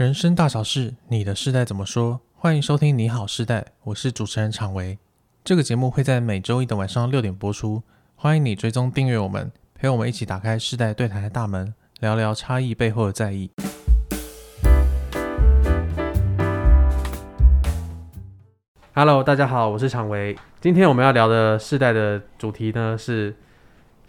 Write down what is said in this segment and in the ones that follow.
人生大小事，你的世代怎么说？欢迎收听《你好世代》，我是主持人常维。这个节目会在每周一的晚上六点播出。欢迎你追踪订阅我们，陪我们一起打开世代对谈的大门，聊聊差异背后的在意。Hello，大家好，我是常维。今天我们要聊的世代的主题呢是。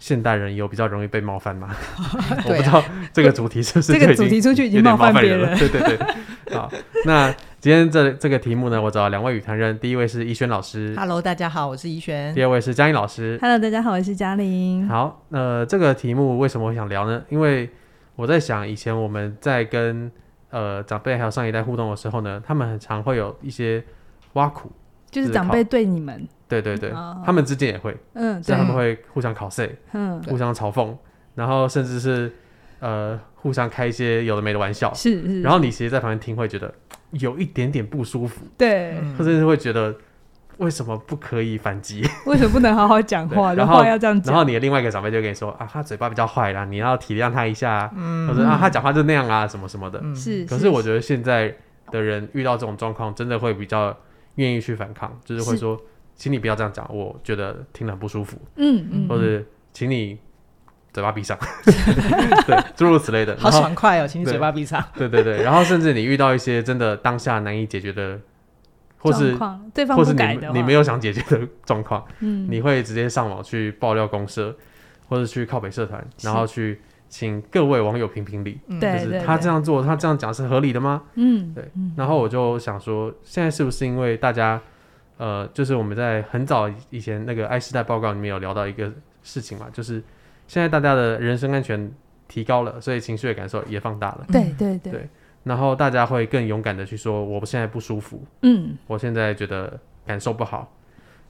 现代人有比较容易被冒犯吗？我不知道这个主题是不是这个主题出去已经冒犯别人了。对对对，好，那今天这这个题目呢，我找了两位语谈人，第一位是怡萱老师，Hello，大家好，我是怡萱。第二位是嘉玲老师，Hello，大家好，我是嘉玲。好，呃，这个题目为什么我想聊呢？因为我在想，以前我们在跟呃长辈还有上一代互动的时候呢，他们很常会有一些挖苦，就是长辈对你们。对对对，哦、他们之间也会，嗯，所以他们会互相考试，嗯，互相嘲讽，然后甚至是呃互相开一些有的没的玩笑，是是。然后你其实，在旁边听会觉得有一点点不舒服，对，或者是会觉得为什么不可以反击？为什么不能好好讲话？然后要这样讲。然后你的另外一个长辈就跟你说啊，他嘴巴比较坏啦，你要体谅他一下，嗯，或者啊，他讲话就那样啊，什么什么的，是。可是我觉得现在的人遇到这种状况，真的会比较愿意去反抗，就是会说。请你不要这样讲，我觉得听了很不舒服。嗯嗯，或者请你嘴巴闭上，对，诸如此类的。好爽快哦，请你嘴巴闭上。对对对，然后甚至你遇到一些真的当下难以解决的，或是对方或是你你没有想解决的状况，嗯，你会直接上网去爆料公社，或者去靠北社团，然后去请各位网友评评理。对，就是他这样做，他这样讲是合理的吗？嗯，对。然后我就想说，现在是不是因为大家？呃，就是我们在很早以前那个爱世代报告里面有聊到一个事情嘛，就是现在大家的人身安全提高了，所以情绪的感受也放大了。对对对，对，然后大家会更勇敢的去说，我现在不舒服，嗯，我现在觉得感受不好。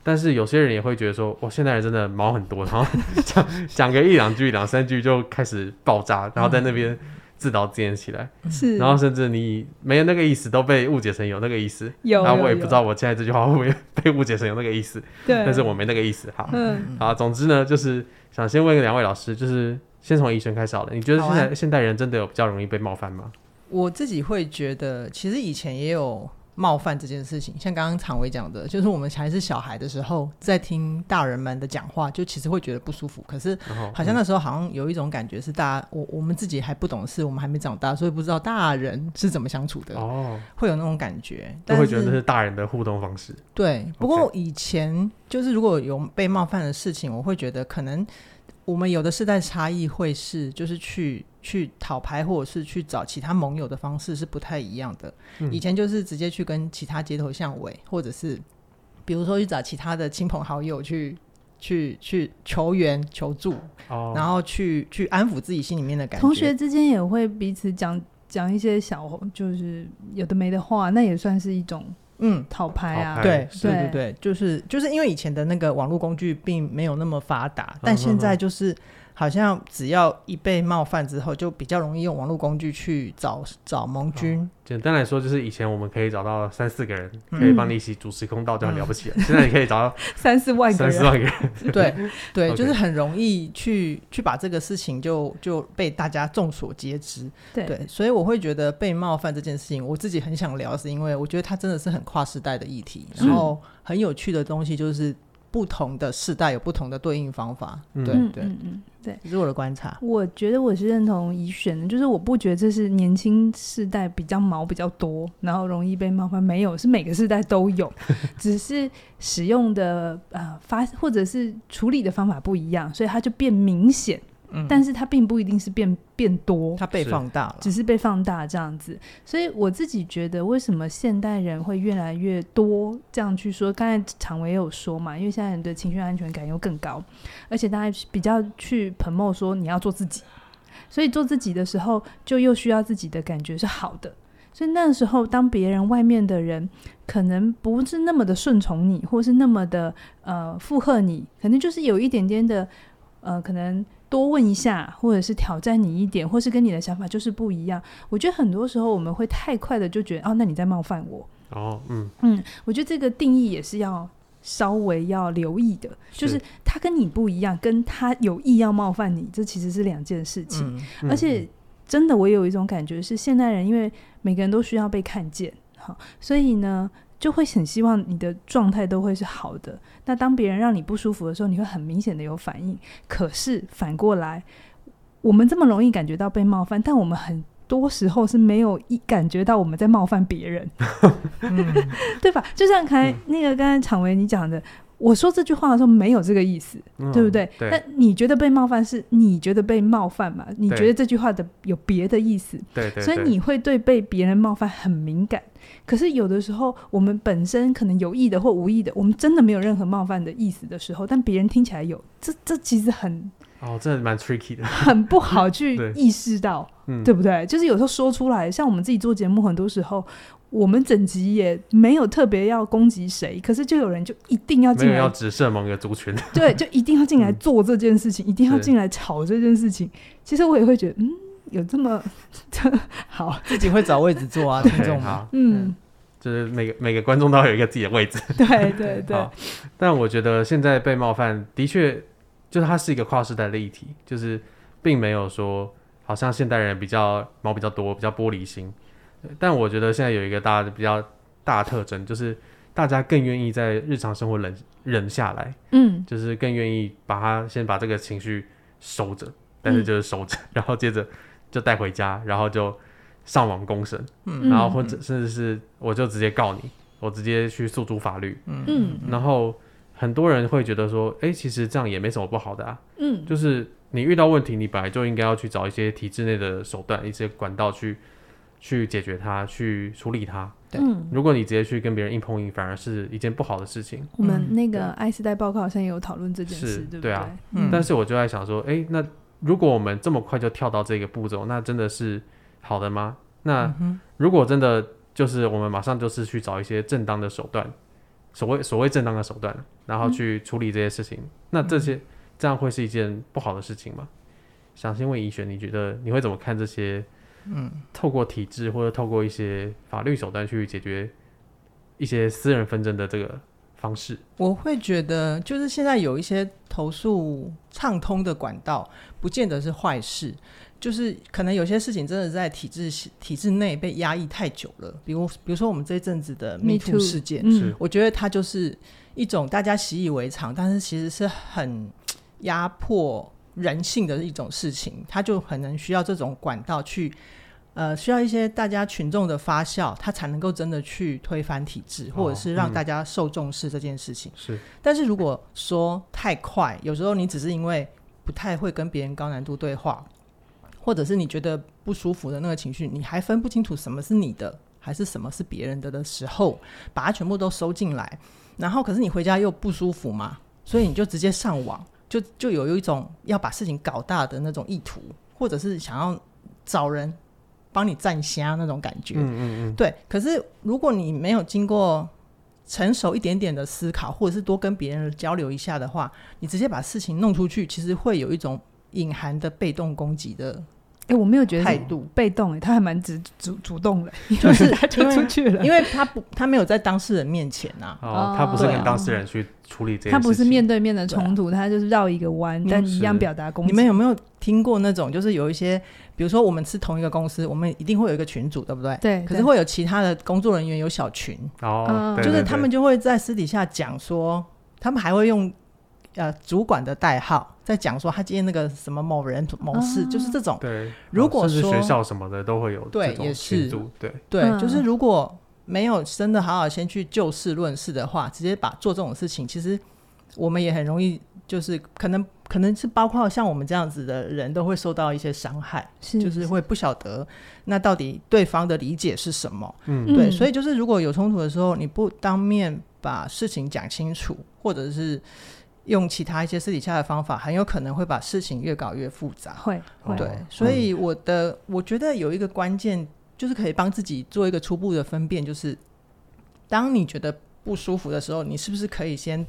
但是有些人也会觉得说，我现在人真的毛很多，然后 讲讲个一两句、两三句就开始爆炸，然后在那边。自导自演起来，是，然后甚至你没有那个意思，都被误解成有那个意思。有，然后我也不知道我现在这句话会不会被误解成有那个意思。对，但是我没那个意思。好，嗯，好，总之呢，就是想先问两位老师，就是先从医生开始好了。你觉得现在现代人真的有比较容易被冒犯吗？我自己会觉得，其实以前也有。冒犯这件事情，像刚刚常伟讲的，就是我们还是小孩的时候，在听大人们的讲话，就其实会觉得不舒服。可是，好像那时候好像有一种感觉是大家，我我们自己还不懂事，我们还没长大，所以不知道大人是怎么相处的。哦，会有那种感觉，但会觉得这是大人的互动方式。对，不过以前就是如果有被冒犯的事情，我会觉得可能。我们有的世代差异会是，就是去去讨拍，或者是去找其他盟友的方式是不太一样的。嗯、以前就是直接去跟其他街头巷尾，或者是比如说去找其他的亲朋好友去去去求援求助，哦、然后去去安抚自己心里面的感觉。同学之间也会彼此讲讲一些小，就是有的没的话，那也算是一种。嗯，讨拍啊，对对对对，就是就是因为以前的那个网络工具并没有那么发达，但现在就是。好像只要一被冒犯之后，就比较容易用网络工具去找找盟军。哦。简单来说，就是以前我们可以找到三四个人，可以帮你一起主持公道，就很了不起了。嗯、现在你可以找到 三四万个人，三四万个人。对对 就是很容易去去把这个事情就就被大家众所皆知。对，对，所以我会觉得被冒犯这件事情，我自己很想聊，是因为我觉得它真的是很跨时代的议题，然后很有趣的东西就是。不同的世代有不同的对应方法，嗯、对对嗯嗯对，这是我的观察。我觉得我是认同宜选的，就是我不觉得这是年轻世代比较毛比较多，然后容易被冒犯，没有，是每个世代都有，只是使用的呃发或者是处理的方法不一样，所以它就变明显。但是它并不一定是变变多，它被放大了，只是被放大这样子。所以我自己觉得，为什么现代人会越来越多这样去说？刚才常维也有说嘛，因为现在人的情绪安全感又更高，而且大家比较去 promote 说你要做自己，所以做自己的时候，就又需要自己的感觉是好的。所以那个时候，当别人外面的人可能不是那么的顺从你，或是那么的呃附和你，可能就是有一点点的呃可能。多问一下，或者是挑战你一点，或是跟你的想法就是不一样。我觉得很多时候我们会太快的就觉得，哦，那你在冒犯我。哦，嗯嗯，我觉得这个定义也是要稍微要留意的，就是他跟你不一样，跟他有意要冒犯你，这其实是两件事情。嗯嗯、而且真的我有一种感觉是，现代人因为每个人都需要被看见，好，所以呢。就会很希望你的状态都会是好的。那当别人让你不舒服的时候，你会很明显的有反应。可是反过来，我们这么容易感觉到被冒犯，但我们很多时候是没有一感觉到我们在冒犯别人，嗯、对吧？就像刚才那个刚才常维你讲的。我说这句话的时候没有这个意思，嗯、对不对？对。但你觉得被冒犯是你觉得被冒犯嘛？你觉得这句话的有别的意思？对对。所以你会对被别人冒犯很敏感。可是有的时候，我们本身可能有意的或无意的，我们真的没有任何冒犯的意思的时候，但别人听起来有，这这其实很哦，这蛮 tricky 的，很不好去意识到，对不对？就是有时候说出来，像我们自己做节目，很多时候。我们整集也没有特别要攻击谁，可是就有人就一定要进来，要直射某个族群，对，就一定要进来做这件事情，嗯、一定要进来吵这件事情。其实我也会觉得，嗯，有这么 好，自己会找位置坐啊，听众好，嗯，就是每个每个观众都要有一个自己的位置，对对对。但我觉得现在被冒犯的确，就是它是一个跨世代的议题，就是并没有说好像现代人比较毛比较多，比较玻璃心。但我觉得现在有一个大的比较大的特征，就是大家更愿意在日常生活忍忍下来，嗯，就是更愿意把它先把这个情绪收着，但是就是收着，嗯、然后接着就带回家，然后就上网公审，嗯，然后或者甚至是我就直接告你，我直接去诉诸法律，嗯，然后很多人会觉得说，哎、欸，其实这样也没什么不好的啊，嗯，就是你遇到问题，你本来就应该要去找一些体制内的手段，一些管道去。去解决它，去处理它。对，如果你直接去跟别人硬碰硬，反而是一件不好的事情。我们那个爱世代报告好像也有讨论这件事，对不对？对啊。嗯。但是我就在想说，哎，那如果我们这么快就跳到这个步骤，那真的是好的吗？那如果真的就是我们马上就是去找一些正当的手段，所谓所谓正当的手段，然后去处理这些事情，那这些这样会是一件不好的事情吗？想先问宜璇，你觉得你会怎么看这些？嗯，透过体制或者透过一些法律手段去解决一些私人纷争的这个方式，我会觉得就是现在有一些投诉畅通的管道，不见得是坏事。就是可能有些事情真的在体制体制内被压抑太久了，比如比如说我们这一阵子的 Me Too 事件，嗯，我觉得它就是一种大家习以为常，但是其实是很压迫。人性的一种事情，他就可能需要这种管道去，呃，需要一些大家群众的发酵，他才能够真的去推翻体制，或者是让大家受重视这件事情。是、哦，嗯，但是如果说太快，有时候你只是因为不太会跟别人高难度对话，或者是你觉得不舒服的那个情绪，你还分不清楚什么是你的，还是什么是别人的的时候，把它全部都收进来，然后可是你回家又不舒服嘛，所以你就直接上网。就就有一种要把事情搞大的那种意图，或者是想要找人帮你站虾那种感觉。嗯嗯嗯。对。可是如果你没有经过成熟一点点的思考，或者是多跟别人交流一下的话，你直接把事情弄出去，其实会有一种隐含的被动攻击的。哎、欸，我没有觉得态度。被动、欸，哎，他还蛮主主主动的，就是他就出去了，因为他不，他没有在当事人面前呐、啊，哦，他不是跟当事人去处理这件事情，他不是面对面的冲突，他就是绕一个弯，但一样表达攻击。你们有没有听过那种，就是有一些，比如说我们是同一个公司，我们一定会有一个群组，对不对？对。可是会有其他的工作人员有小群，哦，就是他们就会在私底下讲说，他们还会用。呃，主管的代号在讲说他今天那个什么某人某事，哦、就是这种。对，如果说学校什么的都会有对，也是对对，就是如果没有真的好好先去就事论事的话，直接把做这种事情，其实我们也很容易，就是可能可能是包括像我们这样子的人都会受到一些伤害，是就是会不晓得那到底对方的理解是什么。嗯，对，所以就是如果有冲突的时候，你不当面把事情讲清楚，或者是。用其他一些私底下的方法，很有可能会把事情越搞越复杂。会，会对，所以我的、嗯、我觉得有一个关键，就是可以帮自己做一个初步的分辨，就是当你觉得不舒服的时候，你是不是可以先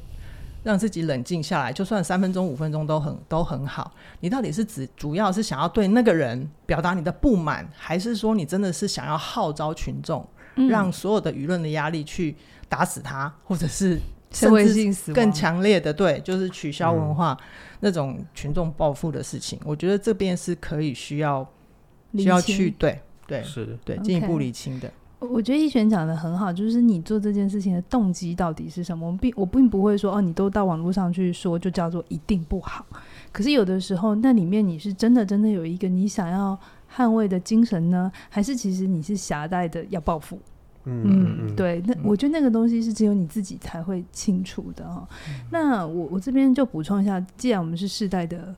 让自己冷静下来，就算三分钟、五分钟都很都很好。你到底是指主要是想要对那个人表达你的不满，还是说你真的是想要号召群众，嗯、让所有的舆论的压力去打死他，或者是？社会性死更强烈的，对，就是取消文化那种群众报复的事情。嗯、我觉得这边是可以需要需要去对对是，对进一步理清的。我觉得一璇讲的很好，就是你做这件事情的动机到底是什么？我并我并不会说哦，你都到网络上去说，就叫做一定不好。可是有的时候，那里面你是真的真的有一个你想要捍卫的精神呢，还是其实你是狭隘的要报复？嗯对，那我觉得那个东西是只有你自己才会清楚的哈、那我我这边就补充一下，既然我们是世代的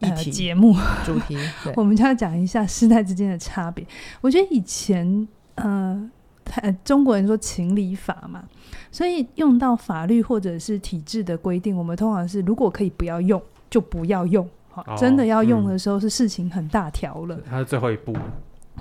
呃节目主题，我们就要讲一下世代之间的差别。我觉得以前。呃，他中国人说情理法嘛，所以用到法律或者是体制的规定，我们通常是如果可以不要用就不要用，好，哦，真的要用的时候是事情很大条了，它是最后一步。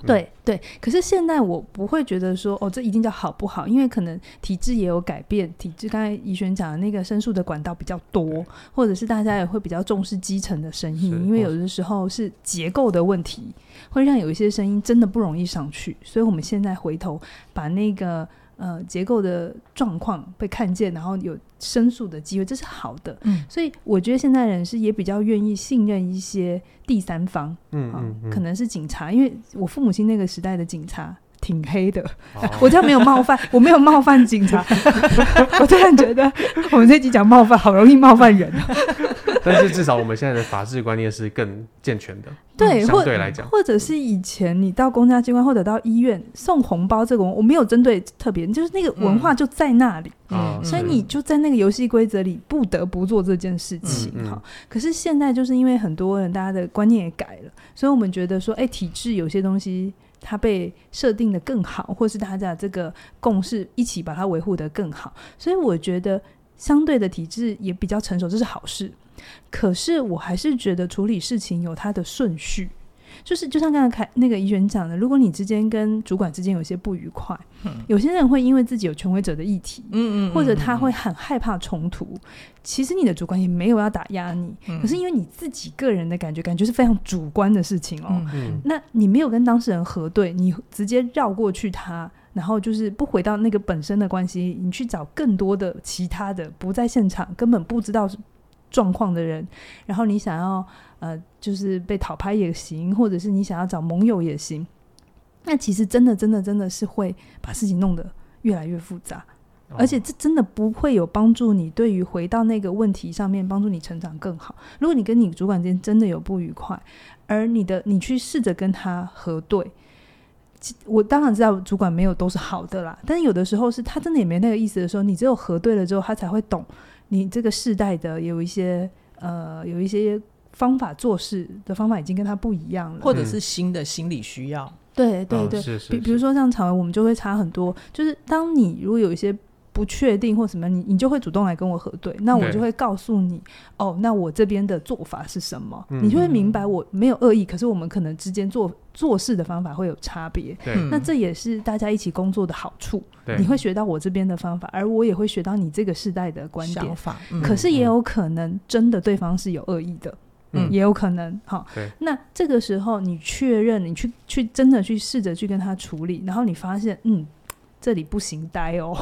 对对，可是现在我不会觉得说哦，这一定叫好不好，因为可能体制也有改变，体制刚才怡璇讲的那个申诉的管道比较多，或者是大家也会比较重视基层的声音，因为有的时候是结构的问题，会让有一些声音真的不容易上去，所以我们现在回头把那个。呃，结构的状况被看见，然后有申诉的机会，这是好的。嗯，所以我觉得现在人是也比较愿意信任一些第三方。嗯嗯，嗯，可能是警察，因为我父母亲那个时代的警察挺黑的。哦、我这样没有冒犯，我没有冒犯警察。我突然觉得我们这集讲冒犯，好容易冒犯人。但是至少我们现在的法治观念是更健全的，对，相对来讲，或者是以前你到公家机关或者到医院送红包这个，我没有针对特别，就是那个文化就在那里，嗯，所以你就在那个游戏规则里不得不做这件事情哈。可是现在就是因为很多人大家的观念也改了，所以我们觉得说，哎，体制有些东西它被设定的更好，或是大家这个共识一起把它维护的更好，所以我觉得相对的体制也比较成熟，这是好事。可是我还是觉得处理事情有它的顺序，就是就像刚才凯那个议员讲的，如果你之间跟主管之间有些不愉快，嗯、有些人会因为自己有权威者的议题，嗯，嗯，或者他会很害怕冲突。其实你的主管也没有要打压你，嗯、可是因为你自己个人的感觉，感觉是非常主观的事情哦。那你没有跟当事人核对，你直接绕过去他，然后就是不回到那个本身的关系，你去找更多的其他的不在现场，根本不知道状况的人，然后你想要呃，就是被讨拍也行，或者是你想要找盟友也行，那其实真的真的真的是会把事情弄得越来越复杂，哦、而且这真的不会有帮助你对于回到那个问题上面帮助你成长更好。如果你跟你主管之间真的有不愉快，而你的你去试着跟他核对，我当然知道主管没有都是好的啦，但是有的时候是他真的也没那个意思的时候，你只有核对了之后，他才会懂。你这个世代的有一些呃，有一些方法做事的方法已经跟他不一样了，或者是新的心理需要。对对对，比比如说像常文，我们就会差很多。就是当你如果有一些。不确定或什么，你你就会主动来跟我核对，那我就会告诉你，哦，那我这边的做法是什么，嗯、你就会明白我没有恶意，可是我们可能之间做做事的方法会有差别，那这也是大家一起工作的好处，你会学到我这边的方法，而我也会学到你这个世代的观点，法嗯、可是也有可能真的对方是有恶意的，嗯，也有可能，好，那这个时候你确认，你去去真的去试着去跟他处理，然后你发现，嗯。这里不行呆哦，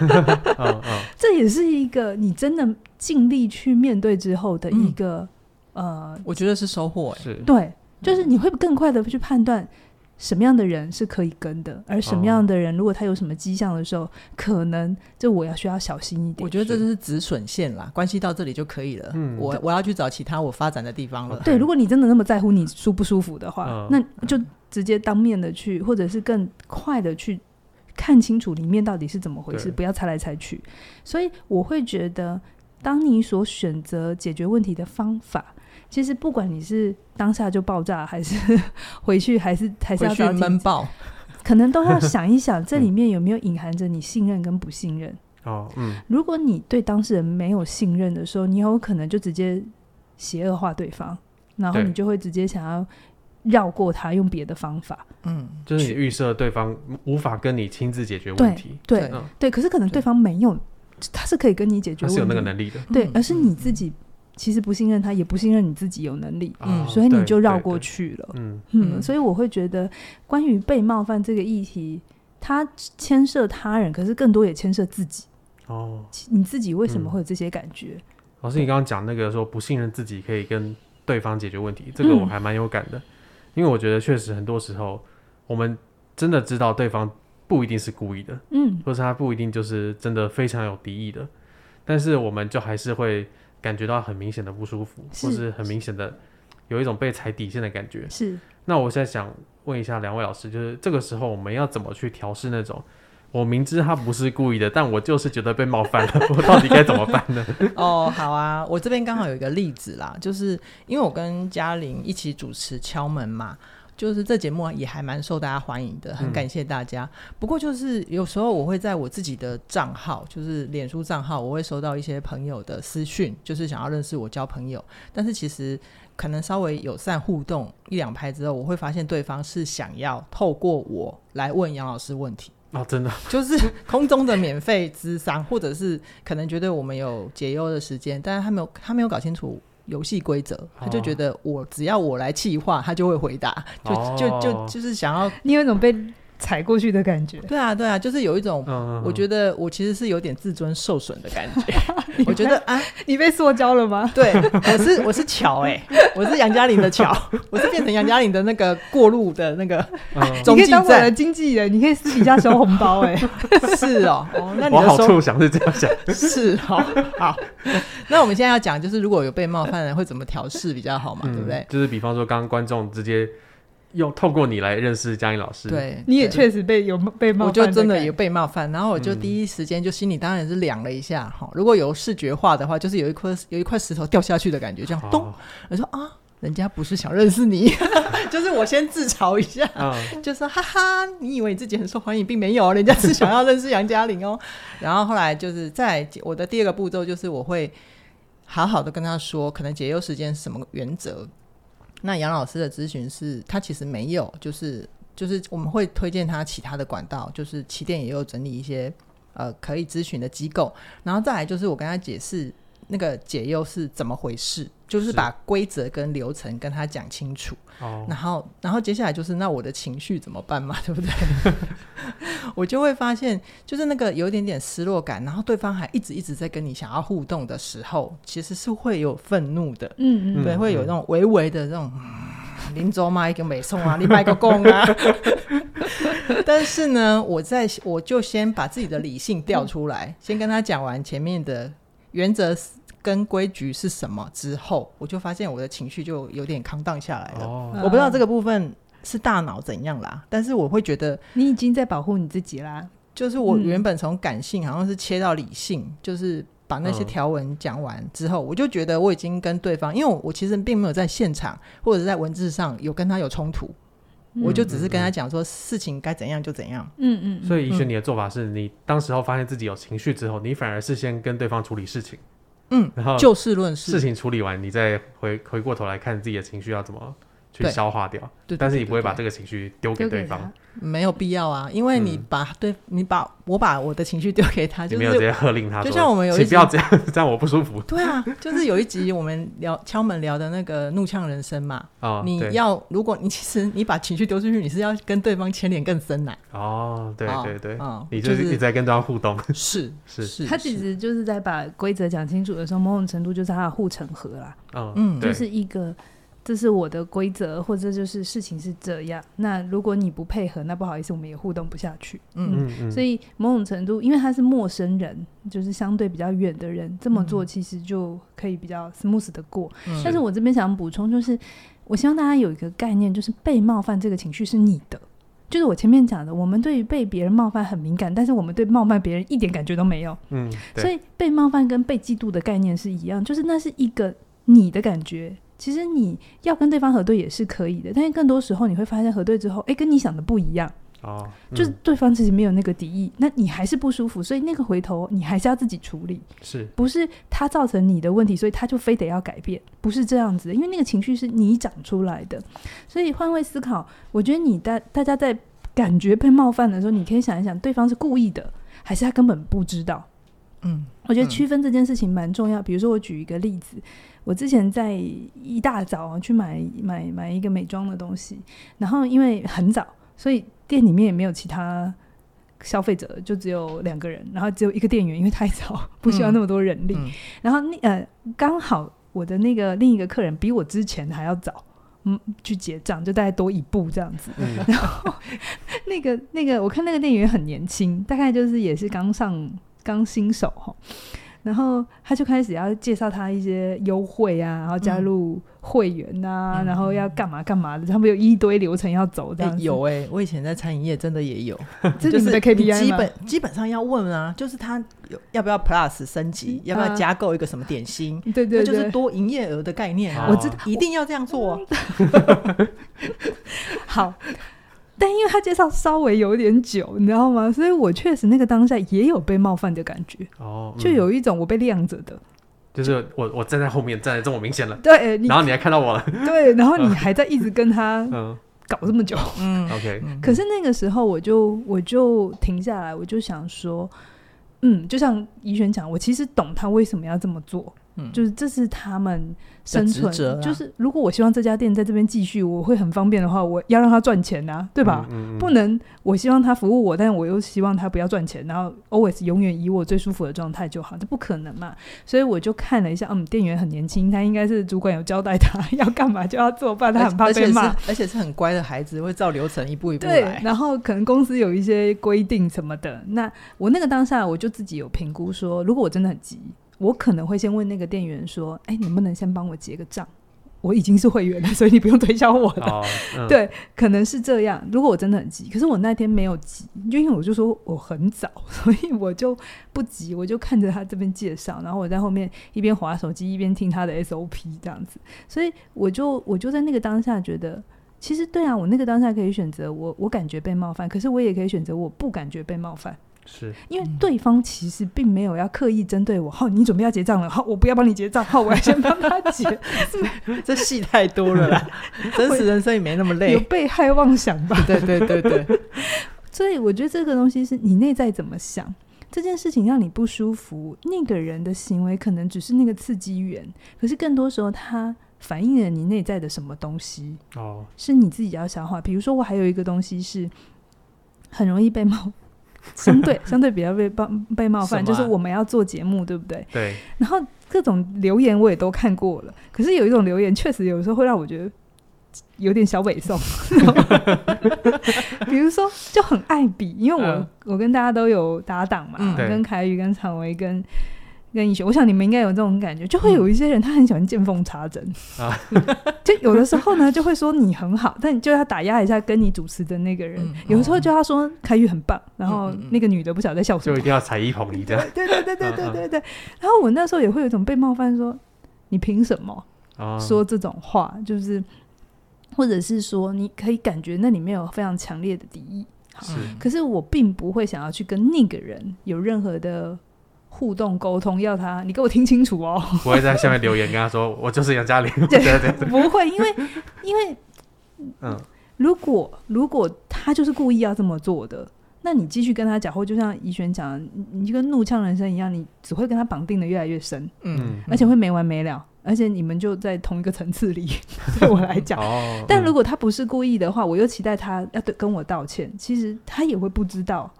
这也是一个你真的尽力去面对之后的一个、嗯、呃，我觉得是收获。是，对，就是你会更快的去判断什么样的人是可以跟的，而什么样的人，如果他有什么迹象的时候，哦、可能就我要需要小心一点。我觉得这就是止损线啦，关系到这里就可以了。嗯，我我要去找其他我发展的地方了。对，如果你真的那么在乎你舒不舒服的话，嗯、那就直接当面的去，或者是更快的去。看清楚里面到底是怎么回事，不要猜来猜去。所以我会觉得，当你所选择解决问题的方法，其实不管你是当下就爆炸，还是 回去，还是还是要闷爆，可能都要想一想，这里面有没有隐含着你信任跟不信任。哦，嗯。如果你对当事人没有信任的时候，你有可能就直接邪恶化对方，然后你就会直接想要。绕过他，用别的方法，嗯，就是你预设对方无法跟你亲自解决问题，对，对，对，可是可能对方没有，他是可以跟你解决问题，他是有那个能力的，对，而是你自己其实不信任他，也不信任你自己有能力，嗯，所以你就绕过去了，嗯。嗯，所以我会觉得，关于被冒犯这个议题，它牵涉他人，可是更多也牵涉自己，哦，你自己为什么会有这些感觉？老师，你刚刚讲那个说不信任自己可以跟对方解决问题，这个我还蛮有感的。因为我觉得确实很多时候，我们真的知道对方不一定是故意的，嗯，或是他不一定就是真的非常有敌意的，但是我们就还是会感觉到很明显的不舒服，是或是很明显的有一种被踩底线的感觉。是。那我现在想问一下两位老师，就是这个时候我们要怎么去调试那种？我明知他不是故意的，但我就是觉得被冒犯了，我到底该怎么办呢？哦，好啊，我这边刚好有一个例子啦，就是因为我跟嘉玲一起主持敲门嘛，就是这节目也还蛮受大家欢迎的，很感谢大家。嗯、不过就是有时候我会在我自己的账号，就是脸书账号，我会收到一些朋友的私讯，就是想要认识我交朋友，但是其实可能稍微友善互动一两拍之后，我会发现对方是想要透过我来问杨老师问题。哦，真的。就是空中的免费咨商，或者是可能觉得我们有解忧的时间，但是他没有他没有搞清楚游戏规则，他就觉得我只要我来气话，他就会回答，就、哦、就就就是想要你有一种被。踩过去的感觉，对啊，对啊，就是有一种，我觉得我其实是有点自尊受损的感觉。我觉得啊，你被塑胶了吗？对，我是我是桥哎，我是杨嘉玲的桥，我是变成杨嘉玲的那个过路的那个中继站。你可以当我的经纪人，你可以私底下收红包哎。是哦，那你的我好处想是这样想，是哦，好。那我们现在要讲，就是如果有被冒犯的人会怎么调试比较好嘛？对不对？就是比方说，刚刚观众直接。用透过你来认识嘉玲老师，对，你也确实被有被冒犯，我就真的有被冒犯，然后我就第一时间就心里当然是凉了一下哈。嗯、如果有视觉化的话，就是有一颗有一块石头掉下去的感觉，这样咚，哦、我说啊，人家不是想认识你，就是我先自嘲一下，嗯、就说哈哈，你以为你自己很受欢迎，并没有，人家是想要认识杨嘉玲哦。然后后来就是在我的第二个步骤，就是我会好好的跟他说，可能解忧时间是什么原则。那杨老师的咨询是，他其实没有，就是就是我们会推荐他其他的管道，就是起点也有整理一些呃可以咨询的机构，然后再来就是我跟他解释那个解忧是怎么回事，就是把规则跟流程跟他讲清楚，哦，然后然后接下来就是那我的情绪怎么办嘛，对不对？我就会发现，就是那个有一点点失落感，然后对方还一直一直在跟你想要互动的时候，其实是会有愤怒的，嗯嗯，对，会有那种微微的这种林州嘛一个美送啊，你卖个公啊。但是呢，我在我就先把自己的理性调出来，嗯、先跟他讲完前面的原则跟规矩是什么之后，我就发现我的情绪就有点 calm down 下来了。哦、我不知道这个部分。是大脑怎样啦？但是我会觉得你已经在保护你自己啦。就是我原本从感性好像是切到理性，嗯、就是把那些条文讲完之后，嗯、我就觉得我已经跟对方，因为我，其实并没有在现场或者在文字上有跟他有冲突，嗯、我就只是跟他讲说事情该怎样就怎样。嗯嗯。所以医生，你的做法是你当时候发现自己有情绪之后，你反而是先跟对方处理事情。嗯。然后就事论事，事情处理完，你再回回过头来看自己的情绪要怎么。去消化掉，对，但是你不会把这个情绪丢给对方，没有必要啊，因为你把对，你把我把我的情绪丢给他，就没有直接喝令他，就像我们有一集不要这样，这样我不舒服。对啊，就是有一集我们聊敲门聊的那个怒呛人生嘛，哦，你要如果你其实你把情绪丢出去，你是要跟对方牵连更深呐。哦，对对对，你就是一直在跟对方互动，是是。是，他其实就是在把规则讲清楚的时候，某种程度就是他的护城河啦，嗯，就是一个。这是我的规则，或者就是事情是这样。那如果你不配合，那不好意思，我们也互动不下去。嗯，嗯，嗯，所以某种程度，因为他是陌生人，就是相对比较远的人，这么做其实就可以比较 smooth 的过。嗯，但是我这边想补充，就是我希望大家有一个概念，就是被冒犯这个情绪是你的。就是我前面讲的，我们对于被别人冒犯很敏感，但是我们对冒犯别人一点感觉都没有。嗯，所以被冒犯跟被嫉妒的概念是一样，就是那是一个你的感觉。其实你要跟对方核对也是可以的，但是更多时候你会发现核对之后，哎，跟你想的不一样。哦，嗯、就是对方其实没有那个敌意，那你还是不舒服，所以那个回头你还是要自己处理。是，不是他造成你的问题，所以他就非得要改变？不是这样子的，因为那个情绪是你长出来的。所以换位思考，我觉得你大大家在感觉被冒犯的时候，你可以想一想，对方是故意的，还是他根本不知道？嗯，我觉得区分这件事情蛮重要。嗯、比如说，我举一个例子。我之前在一大早去买买买一个美妆的东西，然后因为很早，所以店里面也没有其他消费者，就只有两个人，然后只有一个店员，因为太早不需要那么多人力。嗯嗯、然后那呃刚好我的那个另一个客人比我之前还要早，嗯去结账，就大概多一步这样子。嗯、然后那个那个，我看那个店员很年轻，大概就是也是刚上刚新手哈。然后他就开始要介绍他一些优惠啊，然后加入会员啊，嗯、然后要干嘛干嘛的，他们有一堆流程要走的、欸。有哎、欸，我以前在餐饮业真的也有，就是你基本基本上要问啊，就是他有要不要 Plus 升级，要不要加购一个什么点心？啊、对，对对，就是多营业额的概念、啊。我知道，一定要这样做、啊。好。但因为他介绍稍微有点久，你知道吗？所以我确实那个当下也有被冒犯的感觉，哦，就有一种我被晾着的，就是我我站在后面站的这么明显了，对，然后你还看到我了，对，然后 你还在一直跟他搞这么久，嗯，OK，可是那个时候我就我就停下来，我就想说，嗯，就像怡璇讲，我其实懂他为什么要这么做。嗯。就是这是他们生存，啊、就是如果我希望这家店在这边继续，我会很方便的话，我要让他赚钱啊，对吧？嗯嗯嗯、不能我希望他服务我，但是我又希望他不要赚钱，然后 always 永远以我最舒服的状态就好，这不可能嘛。所以我就看了一下，嗯，店员很年轻，他应该是主管有交代他要干嘛就要做，不然他很怕被骂，而，而且是很乖的孩子，会照流程一步一步来。对，然后可能公司有一些规定什么的，那我那个当下我就自己有评估说，如果我真的很急。我可能会先问那个店员说：“哎、欸，能不能先帮我结个账？我已经是会员了，所以你不用推销我的。哦嗯、对，可能是这样。如果我真的很急，可是我那天没有急，因为我就说我很早，所以我就不急，我就看着他这边介绍，然后我在后面一边划手机一边听他的 SOP 这样子。所以我就我就在那个当下觉得，其实对啊，我那个当下可以选择我我感觉被冒犯，可是我也可以选择我不感觉被冒犯。”是因为对方其实并没有要刻意针对我，好，你准备要结账了，好，我不要帮你结账，好，我要先帮他结，这戏太多了啦，真实人生也没那么累，有被害妄想吧？对对对对，所以我觉得这个东西是你内在怎么想，这件事情让你不舒服，那个人的行为可能只是那个刺激源，可是更多时候它反映了你内在的什么东西哦，是你自己要消化。比如说，我还有一个东西是很容易被冒。相对 相对比较被冒被冒犯，就是我们要做节目，对不对？对。然后各种留言我也都看过了，可是有一种留言确实有时候会让我觉得有点小北宋。比如说就很爱比，因为我、嗯、我跟大家都有搭档嘛，嗯、跟凯宇、跟常维、跟。跟医学，我想你们应该有这种感觉，就会有一些人他很喜欢见缝插针。啊，就有的时候呢就会说你很好，但你就要打压一下跟你主持的那个人，有的时候就要说凯宇很棒，然后那个女的不晓得在笑什么，就一定要踩一捧一的，对对对对对对对。然后我那时候也会有一种被冒犯，说你凭什么说这种话？就是或者是说你可以感觉那里面有非常强烈的敌意，是，可是我并不会想要去跟那个人有任何的。互动沟通，要他，你给我听清楚哦！我会在下面留言跟他说，我就是杨嘉玲。对对对，不会，因为因为，嗯，如果如果他就是故意要这么做的，那你继续跟他讲，或就像怡璇讲，你你就跟怒呛人生一样，你只会跟他绑定的越来越深，嗯，而且会没完没了，而且你们就在同一个层次里。对我来讲，哦，但如果他不是故意的话，我又期待他要对跟我道歉，其实他也会不知道。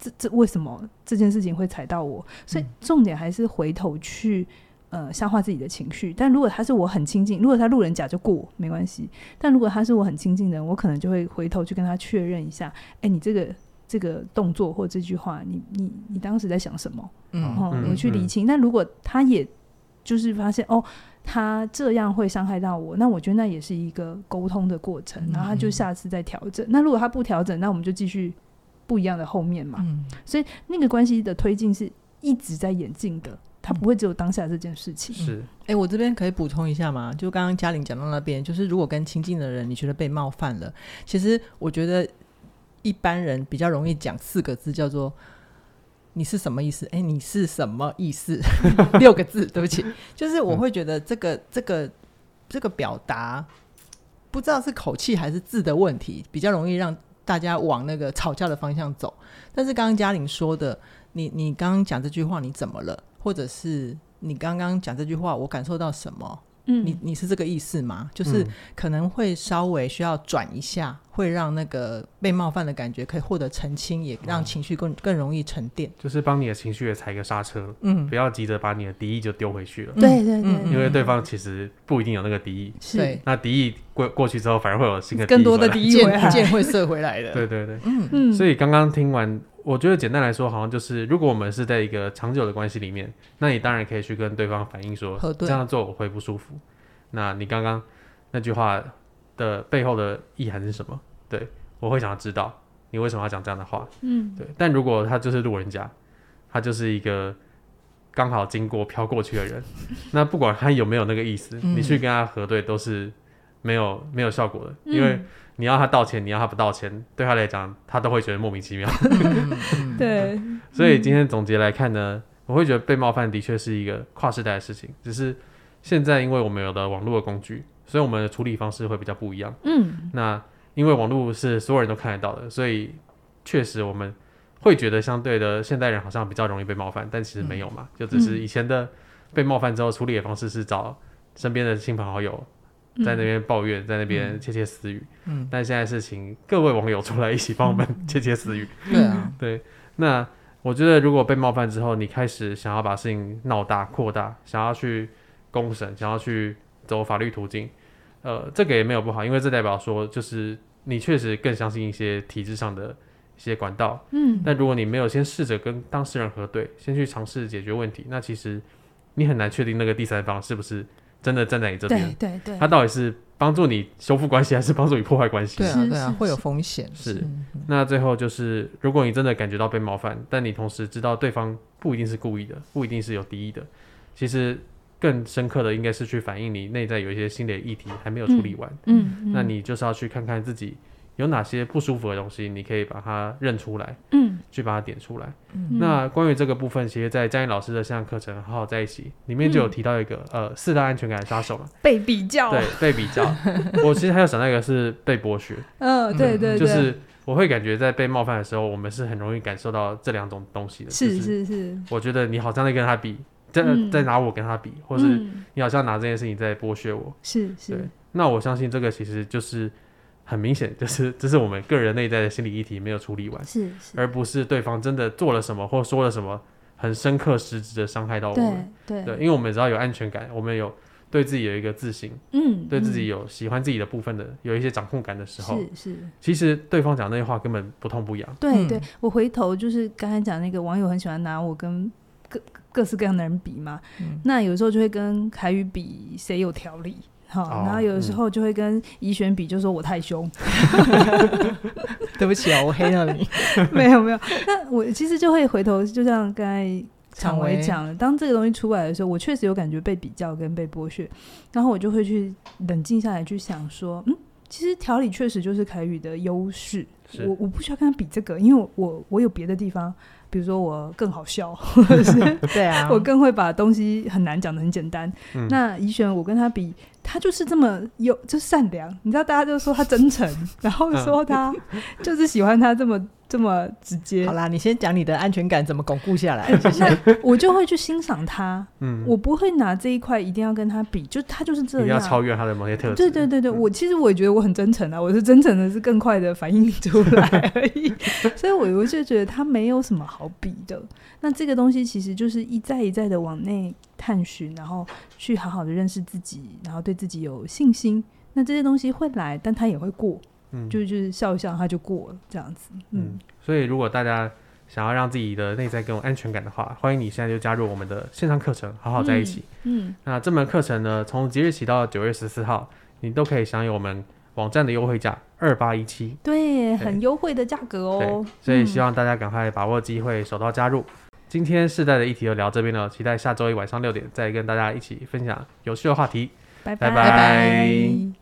这这为什么这件事情会踩到我？所以重点还是回头去呃消化自己的情绪。但如果他是我很亲近，如果他路人甲就过没关系。但如果他是我很亲近的人，我可能就会回头去跟他确认一下：哎，你这个这个动作或这句话，你你你当时在想什么？嗯，然后我去理清。但如果他也就是发现哦，他这样会伤害到我，那我觉得那也是一个沟通的过程。然后他就下次再调整。那如果他不调整，那我们就继续。不一样的后面嘛，嗯、所以那个关系的推进是一直在演进的，它不会只有当下这件事情。是，哎、欸，我这边可以补充一下吗？就刚刚嘉玲讲到那边，就是如果跟亲近的人你觉得被冒犯了，其实我觉得一般人比较容易讲四个字，叫做“你是什么意思？”哎、欸，你是什么意思？六个字，对不起，就是我会觉得这个、嗯、这个这个表达不知道是口气还是字的问题，比较容易让。大家往那个吵架的方向走，但是刚刚嘉玲说的，你你刚刚讲这句话你怎么了？或者是你刚刚讲这句话我感受到什么？嗯，你你是这个意思吗？就是可能会稍微需要转一下，会让那个被冒犯的感觉可以获得澄清，也让情绪更更容易沉淀。就是帮你的情绪也踩个刹车，嗯，不要急着把你的敌意就丢回去了。对对对，因为对方其实不一定有那个敌意，是那敌意过过去之后，反而会有新的更多的敌意箭会射回来的。对对对，嗯嗯。所以刚刚听完。我觉得简单来说，好像就是，如果我们是在一个长久的关系里面，那你当然可以去跟对方反映说，这样做我会不舒服。那你刚刚那句话的背后的意涵是什么？对，我会想要知道你为什么要讲这样的话。嗯，对。但如果他就是路人甲，他就是一个刚好经过飘过去的人，那不管他有没有那个意思，你去跟他核对都是没有没有效果的，因为。你要他道歉，你要他不道歉，对他来讲，他都会觉得莫名其妙。对，所以今天总结来看呢，我会觉得被冒犯的确是一个跨世代的事情，只是现在因为我们有了网络的工具，所以我们的处理方式会比较不一样。嗯，那因为网络是所有人都看得到的，所以确实我们会觉得相对的现代人好像比较容易被冒犯，但其实没有嘛，就只是以前的被冒犯之后处理的方式是找身边的亲朋好友。在那边抱怨，在那边窃窃私语。嗯，但现在是请各位网友出来一起帮我们窃窃私语。对啊，对。那我觉得，如果被冒犯之后，你开始想要把事情闹大、扩大，想要去公审，想要去走法律途径，呃，这个也没有不好，因为这代表说，就是你确实更相信一些体制上的一些管道。嗯。但如果你没有先试着跟当事人核对，先去尝试解决问题，那其实你很难确定那个第三方是不是。真的站在你这边，对对对，他到底是帮助你修复关系，还是帮助你破坏关系？对啊，对啊，会有风险。是，那最后就是，如果你真的感觉到被冒犯，但你同时知道对方不一定是故意的，不一定是有敌意的，其实更深刻的应该是去反映你内在有一些心理议题还没有处理完。嗯，嗯，那你就是要去看看自己。有哪些不舒服的东西，你可以把它认出来，嗯，去把它点出来。嗯，那关于这个部分，其实，在张毅老师的线上课程《好好在一起》里面就有提到一个，嗯、呃，四大安全感的杀手嘛，被比较，对，被比较。我其实还有想到一个是被剥削，嗯，对对对，就是我会感觉在被冒犯的时候，我们是很容易感受到这两种东西的，是是是。我觉得你好像在跟他比，在、嗯、在拿我跟他比，或是你好像拿这件事情在剥削我，是是。那我相信这个其实就是。很明显，就是这是我们个人内在的心理议题没有处理完，是，是，而不是对方真的做了什么或说了什么很深刻、实质的伤害到我们。对，对，因为我们只要有安全感，我们有对自己有一个自信，嗯，对自己有喜欢自己的部分的，有一些掌控感的时候，是是。其实对方讲那些话根本不痛不痒。对，对，对，我回头就是刚才讲那个网友很喜欢拿我跟各各式各样的人比嘛，嗯，那有时候就会跟凯宇比谁有条理。好，然后有的时候就会跟怡璇比，就说我太凶。对不起啊，我黑了你。没有没有，那我其实就会回头，就像刚才常伟讲了，当这个东西出来的时候，我确实有感觉被比较跟被剥削，然后我就会去冷静下来去想说，嗯，其实调理确实就是凯宇的优势，我我不需要跟他比这个，因为我我，有别的地方。比如说我更好笑，或者是 对啊，我更会把东西很难讲的很简单。嗯、那怡璇，我跟他比，他就是这么有，就善良。你知道，大家就说他真诚，然后说他就是喜欢他这么。这么直接，好啦，你先讲你的安全感怎么巩固下来。那我就会去欣赏他，嗯，我不会拿这一块一定要跟他比，就他就是这样，要超越他的某些特质。对对对对，嗯、我其实我也觉得我很真诚啊，我是真诚的，是更快的反应出来而已。所以，我我就觉得他没有什么好比的。那这个东西其实就是一再一再的往内探寻，然后去好好的认识自己，然后对自己有信心。那这些东西会来，但它也会过。嗯，就就是笑一笑，它就过了这样子。嗯，嗯，所以如果大家想要让自己的内在更有安全感的话，欢迎你现在就加入我们的线上课程，好好在一起。嗯，嗯，那这门课程呢，从即日起到九月十四号，你都可以享有我们网站的优惠价二八一七。对，很优惠的价格哦。所以希望大家赶快把握机会，手到加入。嗯、今天世代的议题就聊这边了，期待下周一晚上六点再跟大家一起分享有趣的话题。拜拜。拜拜。